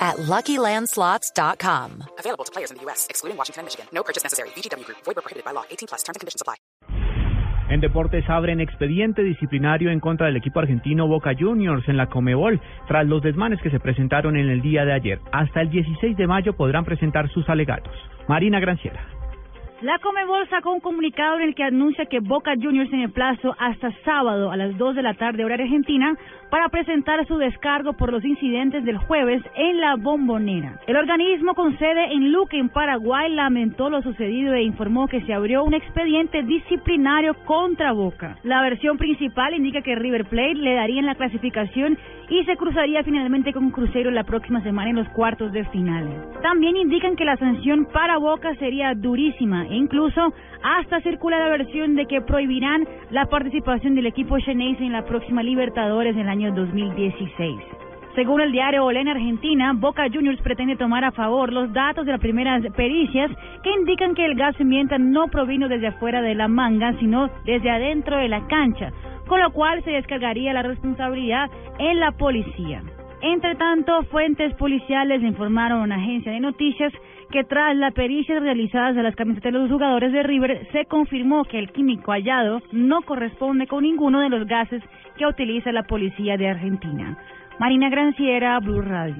at LuckyLandSlots.com. Available to players in the U.S., excluding Washington and Michigan. No purchase necessary. VGW Group. Void prohibited by law. 18 plus. Terms and conditions apply. En deportes abren expediente disciplinario en contra del equipo argentino Boca Juniors en la Comebol tras los desmanes que se presentaron en el día de ayer. Hasta el 16 de mayo podrán presentar sus alegatos. Marina Granciera. La Comebol sacó un comunicado en el que anuncia que Boca Juniors tiene plazo hasta sábado a las 2 de la tarde hora argentina para presentar su descargo por los incidentes del jueves en la bombonera. El organismo con sede en Luque, en Paraguay, lamentó lo sucedido e informó que se abrió un expediente disciplinario contra Boca. La versión principal indica que River Plate le daría en la clasificación y se cruzaría finalmente con Cruzeiro la próxima semana en los cuartos de finales. También indican que la sanción para Boca sería durísima incluso hasta circula la versión de que prohibirán la participación del equipo Xeneize en la próxima Libertadores del año 2016. Según el diario Olé en Argentina, Boca Juniors pretende tomar a favor los datos de las primeras pericias que indican que el gas pimienta no provino desde afuera de la manga, sino desde adentro de la cancha, con lo cual se descargaría la responsabilidad en la policía. Entre tanto, fuentes policiales informaron a una agencia de noticias que tras las pericias realizadas de las camisetas de los jugadores de River, se confirmó que el químico hallado no corresponde con ninguno de los gases que utiliza la policía de Argentina. Marina Granciera, Blue Radio.